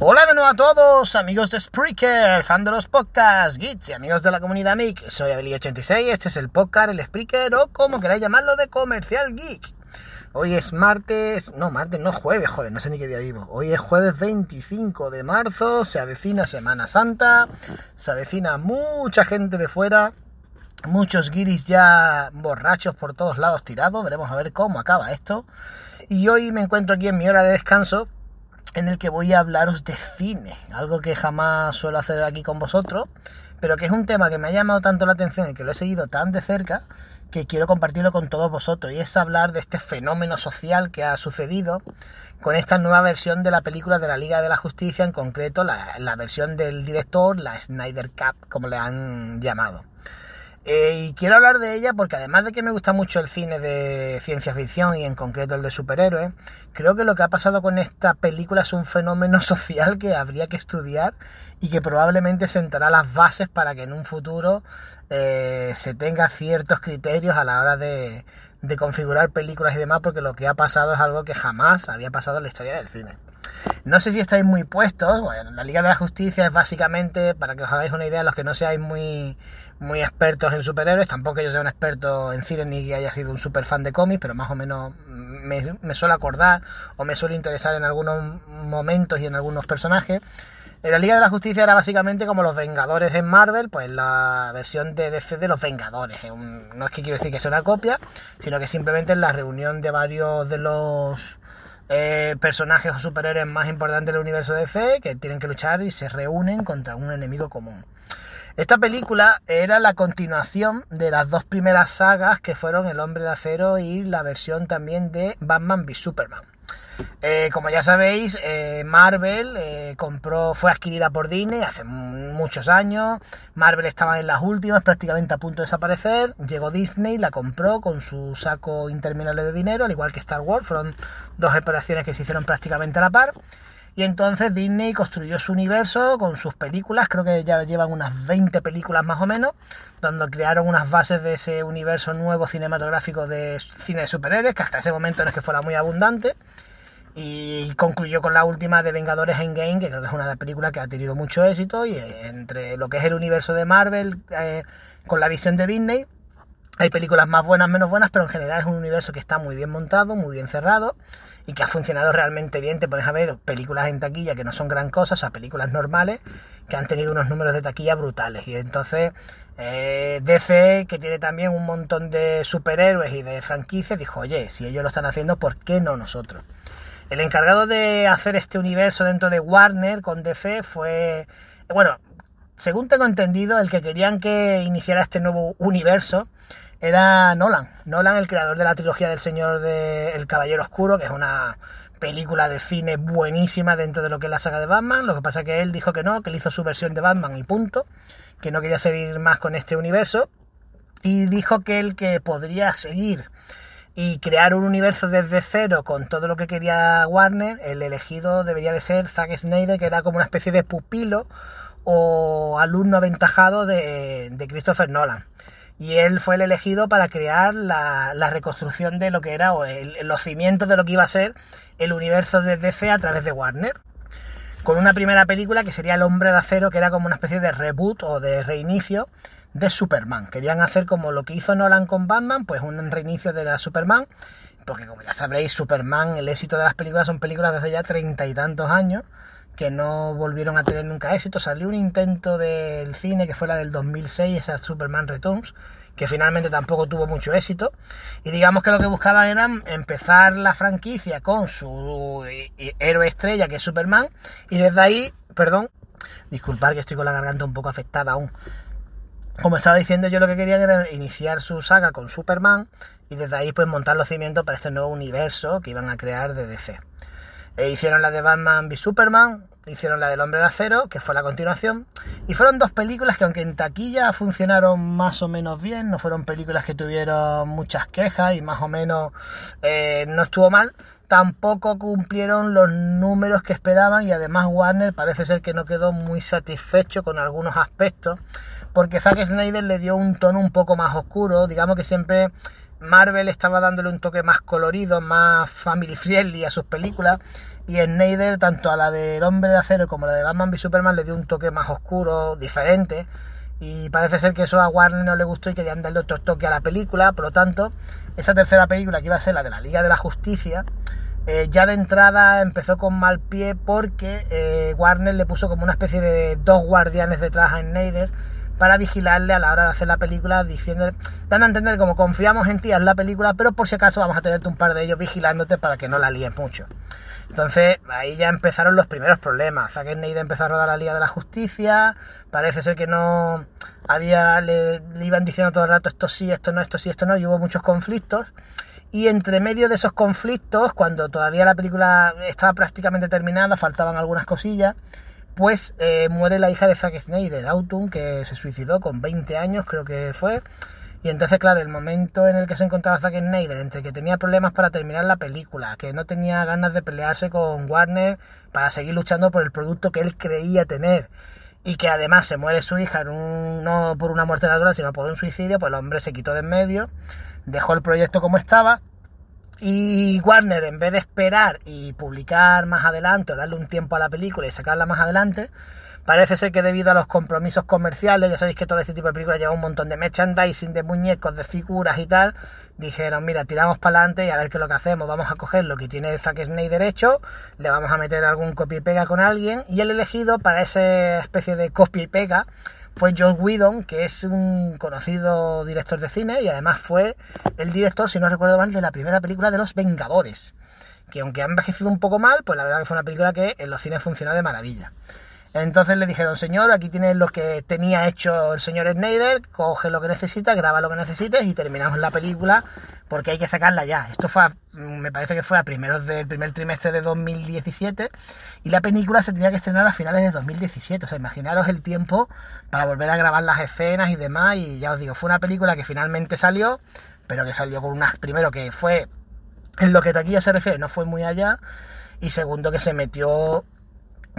Hola de nuevo a todos, amigos de Spreaker, fan de los podcasts, geeks y amigos de la comunidad MIC. Soy Abeli86, este es el podcast, el Spreaker o como queráis llamarlo de Comercial Geek. Hoy es martes, no, martes, no, jueves, joder, no sé ni qué día vivo. Hoy es jueves 25 de marzo, se avecina Semana Santa, se avecina mucha gente de fuera, muchos guiris ya borrachos por todos lados tirados, veremos a ver cómo acaba esto. Y hoy me encuentro aquí en mi hora de descanso en el que voy a hablaros de cine, algo que jamás suelo hacer aquí con vosotros, pero que es un tema que me ha llamado tanto la atención y que lo he seguido tan de cerca que quiero compartirlo con todos vosotros y es hablar de este fenómeno social que ha sucedido con esta nueva versión de la película de la Liga de la Justicia, en concreto la, versión del director, la Snyder Cup, como le han llamado. Eh, y quiero hablar de ella porque además de que me gusta mucho el cine de ciencia ficción y en concreto el de superhéroes, creo que lo que ha pasado con esta película es un fenómeno social que habría que estudiar y que probablemente sentará las bases para que en un futuro eh, se tenga ciertos criterios a la hora de, de configurar películas y demás porque lo que ha pasado es algo que jamás había pasado en la historia del cine. No sé si estáis muy puestos. Bueno, la Liga de la Justicia es básicamente, para que os hagáis una idea, los que no seáis muy, muy expertos en superhéroes, tampoco yo sea un experto en cine ni que haya sido un super fan de cómics, pero más o menos me, me suele acordar o me suele interesar en algunos momentos y en algunos personajes. La Liga de la Justicia era básicamente como los Vengadores en Marvel, pues la versión de DC de los Vengadores. No es que quiero decir que sea una copia, sino que simplemente es la reunión de varios de los eh, personajes o superhéroes más importantes del universo DC que tienen que luchar y se reúnen contra un enemigo común. Esta película era la continuación de las dos primeras sagas que fueron El Hombre de Acero y la versión también de Batman v Superman. Eh, como ya sabéis, eh, Marvel eh, fue adquirida por Disney hace muchos años. Marvel estaba en las últimas, prácticamente a punto de desaparecer. Llegó Disney, la compró con su saco interminable de dinero, al igual que Star Wars. Fueron dos operaciones que se hicieron prácticamente a la par. Y entonces Disney construyó su universo con sus películas, creo que ya llevan unas 20 películas más o menos, donde crearon unas bases de ese universo nuevo cinematográfico de cine de superhéroes, que hasta ese momento no es que fuera muy abundante y concluyó con la última de Vengadores Endgame, que creo que es una película que ha tenido mucho éxito y eh, entre lo que es el universo de Marvel eh, con la visión de Disney, hay películas más buenas, menos buenas, pero en general es un universo que está muy bien montado, muy bien cerrado y que ha funcionado realmente bien. Te pones a ver películas en taquilla que no son gran cosa, o sea, películas normales que han tenido unos números de taquilla brutales. Y entonces eh, DC, que tiene también un montón de superhéroes y de franquicias, dijo, oye, si ellos lo están haciendo, ¿por qué no nosotros? El encargado de hacer este universo dentro de Warner con DC fue, bueno, según tengo entendido, el que querían que iniciara este nuevo universo era Nolan. Nolan, el creador de la trilogía del Señor del El Caballero Oscuro, que es una película de cine buenísima dentro de lo que es la saga de Batman. Lo que pasa es que él dijo que no, que él hizo su versión de Batman y punto, que no quería seguir más con este universo. Y dijo que el que podría seguir y crear un universo desde cero con todo lo que quería Warner, el elegido debería de ser Zack Snyder, que era como una especie de pupilo o alumno aventajado de, Christopher Nolan. Y él fue el elegido para crear la, reconstrucción de lo que era, o los cimientos de lo que iba a ser el universo de DC a través de Warner. Con una primera película que sería El Hombre de Acero, que era como una especie de reboot o de reinicio de Superman. Querían hacer como lo que hizo Nolan con Batman, pues un reinicio de la Superman, porque como ya sabréis, Superman, el éxito de las películas son películas desde ya treinta y tantos años que no volvieron a tener nunca éxito. Salió un intento del cine que fue la del 2006, esa Superman Returns, que finalmente tampoco tuvo mucho éxito. Y digamos que lo que buscaban era empezar la franquicia con su héroe estrella, que es Superman, y desde ahí, perdón, disculpar que estoy con la garganta un poco afectada aún, como estaba diciendo, yo lo que quería era iniciar su saga con Superman y desde ahí pues montar los cimientos para este nuevo universo que iban a crear de DC. E hicieron la de Batman v Superman, hicieron la del Hombre de Acero, que fue la continuación, y fueron dos películas que aunque en taquilla funcionaron más o menos bien, no fueron películas que tuvieron muchas quejas y más o menos eh, no estuvo mal, tampoco cumplieron los números que esperaban y además Warner parece ser que no quedó muy satisfecho con algunos aspectos porque Zack Snyder le dio un tono un poco más oscuro, digamos que siempre Marvel estaba dándole un toque más colorido, más family friendly a sus películas. Y Snyder, tanto a la del Hombre de Acero como a la de Batman v Superman, le dio un toque más oscuro, diferente. Y parece ser que eso a Warner no le gustó y querían darle otro toque a la película. Por lo tanto, esa tercera película que iba a ser la de la Liga de la Justicia, eh, ya de entrada empezó con mal pie porque eh, Warner le puso como una especie de dos guardianes detrás a Snyder para vigilarle a la hora de hacer la película, diciendo, dando a entender como confiamos en ti, haz la película, pero por si acaso vamos a tenerte un par de ellos vigilándote para que no la líes mucho. Entonces ahí ya empezaron los primeros problemas. Zack Snyder empezó a rodar la Liga de la Justicia, parece ser que no había, le, le iban diciendo todo el rato esto sí, esto no, esto sí, esto no, y hubo muchos conflictos. Y entre medio de esos conflictos, cuando todavía la película estaba prácticamente terminada, faltaban algunas cosillas, pues eh, muere la hija de Zack Snyder, Autumn, que se suicidó con 20 años, creo que fue. Y entonces, claro, el momento en el que se encontraba Zack Snyder, entre que tenía problemas para terminar la película, que no tenía ganas de pelearse con Warner para seguir luchando por el producto que él creía tener, y que además se muere su hija, no por una muerte natural, sino por un suicidio, pues el hombre se quitó de en medio, dejó el proyecto como estaba y Warner, en vez de esperar y publicar más adelante o darle un tiempo a la película y sacarla más adelante, parece ser que debido a los compromisos comerciales, ya sabéis que todo este tipo de películas lleva un montón de merchandising, de muñecos, de figuras y tal, dijeron, mira, tiramos para adelante y a ver qué es lo que hacemos, vamos a coger lo que tiene Zack Snyder hecho, le vamos a meter algún copia y pega con alguien, y el elegido para esa especie de copia y pega fue John Whedon, que es un conocido director de cine y además fue el director, si no recuerdo mal, de la primera película de Los Vengadores. Que aunque ha envejecido un poco mal, pues la verdad que fue una película que en los cines funcionó de maravilla. Entonces le dijeron, señor, aquí tienes lo que tenía hecho el señor Snyder, coge lo que necesitas, graba lo que necesites y terminamos la película porque hay que sacarla ya. Esto fue, me parece que fue a primeros del primer trimestre de 2017 y la película se tenía que estrenar a finales de 2017. O sea, imaginaros el tiempo para volver a grabar las escenas y demás. Y ya os digo, fue una película que finalmente salió, pero que salió con unas, primero que fue, en lo que taquilla se refiere, no fue muy allá. Y segundo que se metió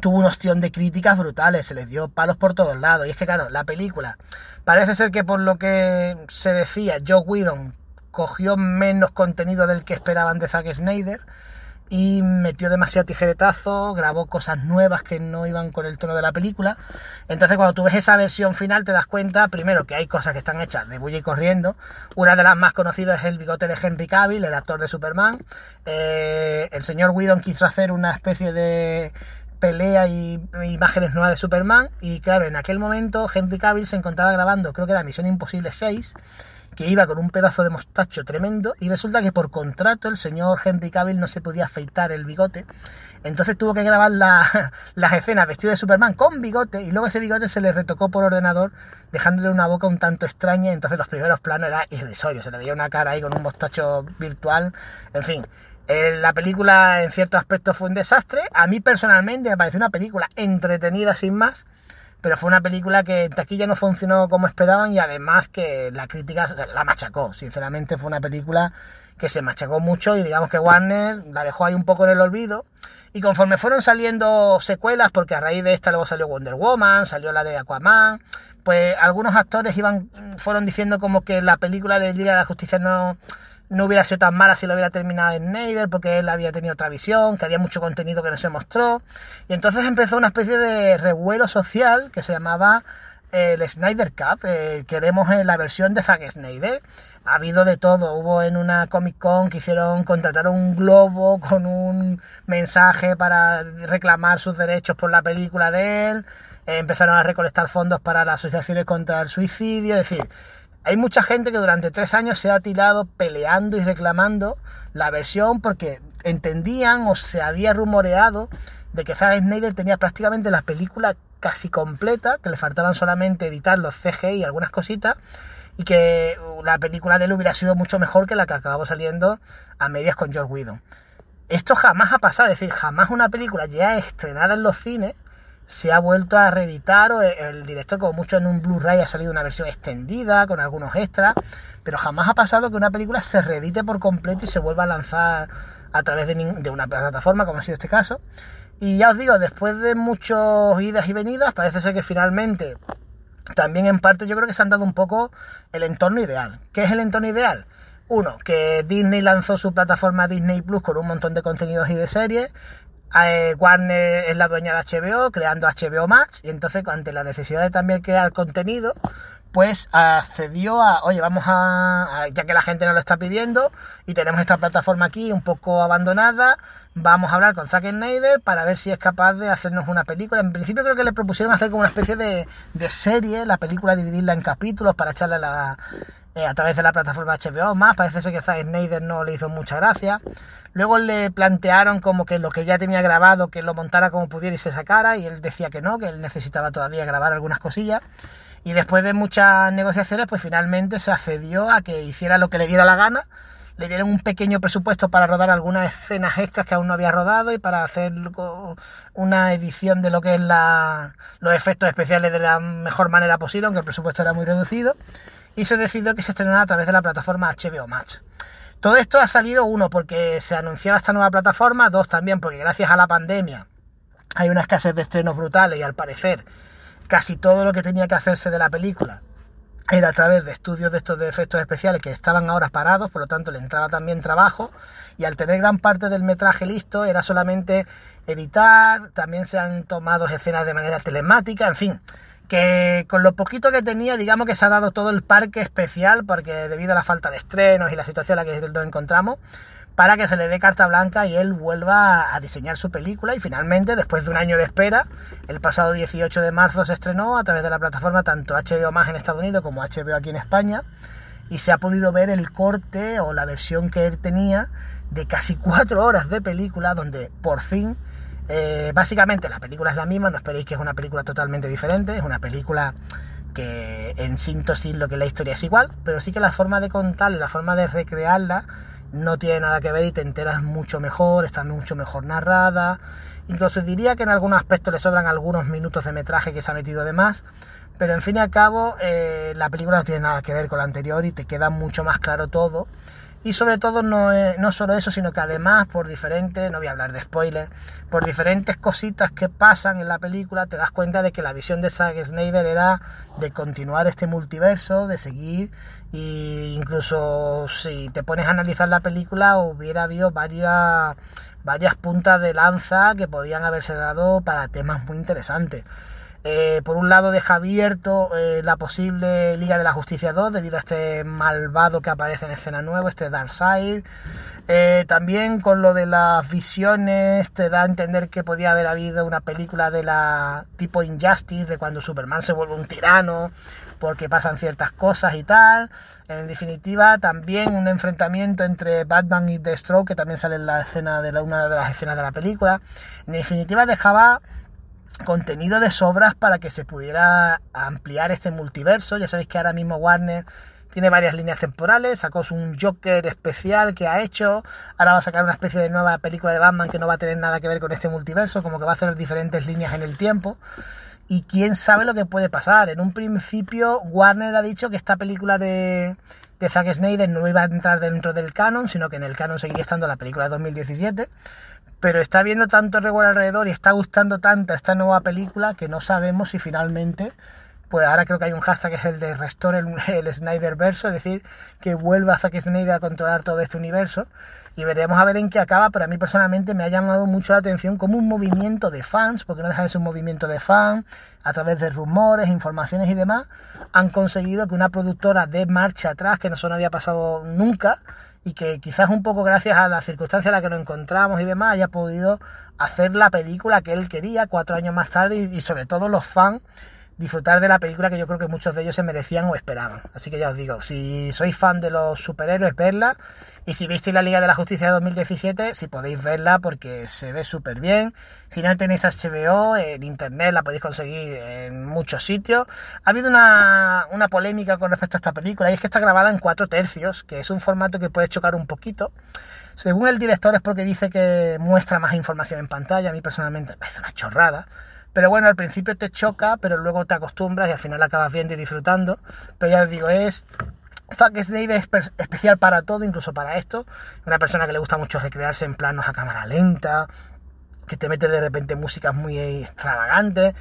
tuvo un ostión de críticas brutales, se les dio palos por todos lados. Y es que, claro, la película, parece ser que por lo que se decía, Joe Whedon cogió menos contenido del que esperaban de Zack Snyder y metió demasiado tijeretazo, grabó cosas nuevas que no iban con el tono de la película. Entonces cuando tú ves esa versión final te das cuenta, primero, que hay cosas que están hechas de bulla y corriendo. Una de las más conocidas es el bigote de Henry Cavill, el actor de Superman. Eh, el señor Whedon quiso hacer una especie de pelea y imágenes nuevas de Superman. Y claro, en aquel momento Henry Cavill se encontraba grabando, creo que era Misión Imposible 6, que iba con un pedazo de mostacho tremendo. Y resulta que por contrato el señor Henry Cavill no se podía afeitar el bigote. Entonces tuvo que grabar las escenas vestido de Superman con bigote y luego ese bigote se le retocó por ordenador dejándole una boca un tanto extraña. Entonces los primeros planos era irrisorio, se le veía una cara ahí con un mostacho virtual. En fin, la película en ciertos aspectos fue un desastre. A mí personalmente me pareció una película entretenida sin más, pero fue una película que en taquilla no funcionó como esperaban y además que la crítica la machacó. Sinceramente fue una película que se machacó mucho y digamos que Warner la dejó ahí un poco en el olvido. Y conforme fueron saliendo secuelas, porque a raíz de esta luego salió Wonder Woman, salió la de Aquaman, pues algunos actores iban, fueron diciendo como que la película de Liga de la Justicia no, no hubiera sido tan mala si lo hubiera terminado en Snyder porque él había tenido otra visión, que había mucho contenido que no se mostró. Y entonces empezó una especie de revuelo social que se llamaba eh, el Snyder Cup. Eh, queremos eh, la versión de Zack Snyder. Ha habido de todo. Hubo en una Comic Con que hicieron, contrataron un globo con un mensaje para reclamar sus derechos por la película de él. empezaron a recolectar fondos para las asociaciones contra el suicidio. Es decir, hay mucha gente que durante tres años se ha tirado peleando y reclamando la versión porque entendían o se había rumoreado de que Zack Snyder tenía prácticamente la película casi completa, que le faltaban solamente editar los CGI y algunas cositas, y que la película de él hubiera sido mucho mejor que la que acabó saliendo a medias con George Whedon. Esto jamás ha pasado, es decir, jamás una película ya estrenada en los cines se ha vuelto a reeditar o el director como mucho en un Blu-ray ha salido una versión extendida con algunos extras, pero jamás ha pasado que una película se reedite por completo y se vuelva a lanzar a través de, una plataforma como ha sido este caso. Y ya os digo, después de muchos idas y venidas, parece ser que finalmente, también en parte yo creo que se han dado un poco el entorno ideal. ¿Qué es el entorno ideal? Uno, que Disney lanzó su plataforma Disney Plus con un montón de contenidos y de series. Eh, Warner es la dueña de HBO, creando HBO Max, y entonces ante la necesidad de también crear contenido, pues accedió a, oye, vamos a, ya que la gente nos lo está pidiendo y tenemos esta plataforma aquí un poco abandonada, vamos a hablar con Zack Snyder para ver si es capaz de hacernos una película. En principio creo que le propusieron hacer como una especie de, de serie, la película dividirla en capítulos para echarla a, la, eh, a través de la plataforma HBO más, parece ser que Zack Snyder no le hizo mucha gracia. Luego le plantearon como que lo que ya tenía grabado, que lo montara como pudiera y se sacara, y él decía que no, que él necesitaba todavía grabar algunas cosillas. Y después de muchas negociaciones, pues finalmente se accedió a que hiciera lo que le diera la gana. Le dieron un pequeño presupuesto para rodar algunas escenas extras que aún no había rodado y para hacer una edición de lo que es los efectos especiales de la mejor manera posible, aunque el presupuesto era muy reducido. Y se decidió que se estrenara a través de la plataforma HBO Max. Todo esto ha salido, uno, porque se anunciaba esta nueva plataforma, dos, también porque gracias a la pandemia hay una escasez de estrenos brutales y al parecer casi todo lo que tenía que hacerse de la película era a través de estudios de estos efectos especiales que estaban ahora parados, por lo tanto le entraba también trabajo y al tener gran parte del metraje listo era solamente editar, también se han tomado escenas de manera telemática, en fin, que con lo poquito que tenía, digamos que se ha dado todo el parque especial, porque debido a la falta de estrenos y la situación en la que nos encontramos, para que se le dé carta blanca y él vuelva a diseñar su película. Y finalmente, después de un año de espera, el pasado 18 de marzo se estrenó a través de la plataforma tanto HBO más en Estados Unidos como HBO aquí en España y se ha podido ver el corte o la versión que él tenía de casi cuatro horas de película donde por fin eh, básicamente la película es la misma, no esperéis que es una película totalmente diferente, es una película que en síntesis lo que la historia es igual, pero sí que la forma de contarla, la forma de recrearla no tiene nada que ver y te enteras mucho mejor, está mucho mejor narrada. Incluso diría que en algunos aspectos le sobran algunos minutos de metraje que se ha metido de más. Pero en fin y al cabo, eh, la película no tiene nada que ver con la anterior y te queda mucho más claro todo. Y sobre todo no, no solo eso, sino que además por diferentes, no voy a hablar de spoiler, por diferentes cositas que pasan en la película te das cuenta de que la visión de Zack Snyder era de continuar este multiverso, de seguir e incluso si te pones a analizar la película hubiera habido varias, varias puntas de lanza que podían haberse dado para temas muy interesantes. Eh, por un lado deja abierto eh, la posible Liga de la Justicia 2 debido a este malvado que aparece en escena nueva, este Darkseid. Eh, también con lo de las visiones te da a entender que podía haber habido una película de la tipo Injustice, de cuando Superman se vuelve un tirano porque pasan ciertas cosas y tal. En definitiva, también un enfrentamiento entre Batman y Deathstroke, que también sale en la escena de una de las escenas de la película. En definitiva, dejaba contenido de sobras para que se pudiera ampliar este multiverso. Ya sabéis que ahora mismo Warner tiene varias líneas temporales, sacó un Joker especial que ha hecho, ahora va a sacar una especie de nueva película de Batman que no va a tener nada que ver con este multiverso, como que va a hacer diferentes líneas en el tiempo. Y quién sabe lo que puede pasar. En un principio Warner ha dicho que esta película de, Zack Snyder no iba a entrar dentro del canon, sino que en el canon seguiría estando la película de 2017 pero está viendo tanto revuelo alrededor y está gustando tanto esta nueva película que no sabemos si finalmente, pues ahora creo que hay un hashtag que es el de Restore el, el Snyder verso, es decir, que vuelva Zack Snyder a controlar todo este universo. Y veremos a ver en qué acaba, pero a mí personalmente me ha llamado mucho la atención como un movimiento de fans, porque no deja de ser un movimiento de fans, a través de rumores, informaciones y demás, han conseguido que una productora de marcha atrás, que no eso no había pasado nunca, y que quizás un poco gracias a la circunstancia en la que nos encontramos y demás haya podido hacer la película que él quería cuatro años más tarde y, sobre todo los fans disfrutar de la película que yo creo que muchos de ellos se merecían o esperaban. Así que ya os digo, si sois fan de los superhéroes, verla. Y si visteis la Liga de la Justicia de 2017, si podéis verla porque se ve súper bien. Si no tenéis HBO, en internet la podéis conseguir en muchos sitios. Ha habido una, una polémica con respecto a esta película y es que está grabada en cuatro tercios, que es un formato que puede chocar un poquito. Según el director es porque dice que muestra más información en pantalla. A mí personalmente me parece una chorrada pero bueno, al principio te choca, pero luego te acostumbras y al final acabas viendo y disfrutando. Pero ya os digo, es Zack Snyder es especial para todo, incluso para esto. Una persona que le gusta mucho recrearse en planos a cámara lenta, que te mete de repente músicas muy extravagantes.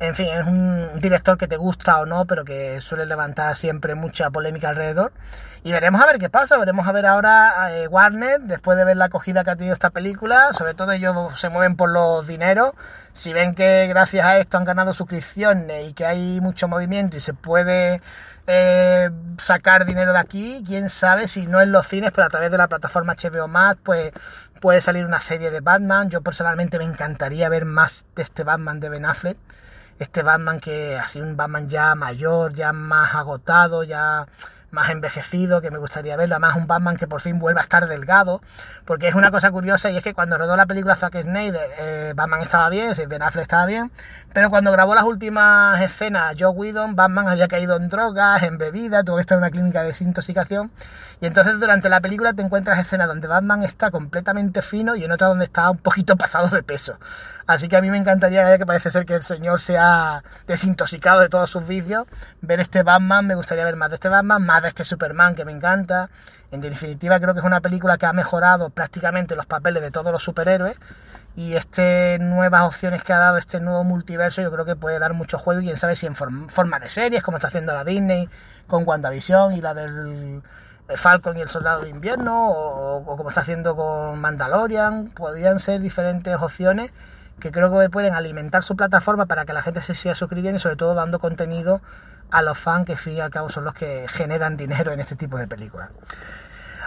En fin, es un director que te gusta o no, pero que suele levantar siempre mucha polémica alrededor. Y veremos a ver qué pasa, veremos a ver ahora eh, Warner, después de ver la acogida que ha tenido esta película, sobre todo ellos se mueven por los dineros, si ven que gracias a esto han ganado suscripciones y que hay mucho movimiento y se puede eh, sacar dinero de aquí, quién sabe si no en los cines, pero a través de la plataforma HBO Max, pues puede salir una serie de Batman. Yo personalmente me encantaría ver más de este Batman de Ben Affleck este Batman que ha sido un Batman ya mayor, ya más agotado, ya más envejecido, que me gustaría verlo, además un Batman que por fin vuelva a estar delgado, porque es una cosa curiosa y es que cuando rodó la película Zack Snyder, eh, Batman estaba bien, Ben Affleck estaba bien, pero cuando grabó las últimas escenas Joe Whedon, Batman había caído en drogas, en bebida, tuvo que estar en una clínica de desintoxicación, y entonces durante la película te encuentras escenas donde Batman está completamente fino y en otra donde está un poquito pasado de peso. Así que a mí me encantaría, que parece ser que el señor se ha desintoxicado de todos sus vicios, ver este Batman, me gustaría ver más de este Batman, más de este Superman que me encanta. En definitiva, creo que es una película que ha mejorado prácticamente los papeles de todos los superhéroes. Y este nuevas opciones que ha dado este nuevo multiverso, yo creo que puede dar mucho juego. Y quién sabe si en forma de series, como está haciendo la Disney con WandaVision y la del Falcon y el Soldado de Invierno, o, o como está haciendo con Mandalorian, podrían ser diferentes opciones que creo que pueden alimentar su plataforma para que la gente se siga suscribiendo y sobre todo dando contenido a los fans que al fin y al cabo son los que generan dinero en este tipo de películas.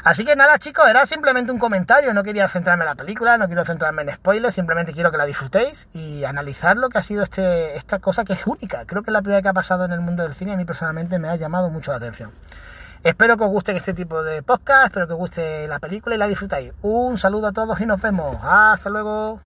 Así que nada chicos, era simplemente un comentario, no quería centrarme en la película, no quiero centrarme en spoilers, simplemente quiero que la disfrutéis y analizar lo que ha sido este, esta cosa que es única. Creo que es la primera que ha pasado en el mundo del cine y a mí personalmente me ha llamado mucho la atención. Espero que os guste este tipo de podcast, espero que os guste la película y la disfrutáis. Un saludo a todos y nos vemos. Hasta luego.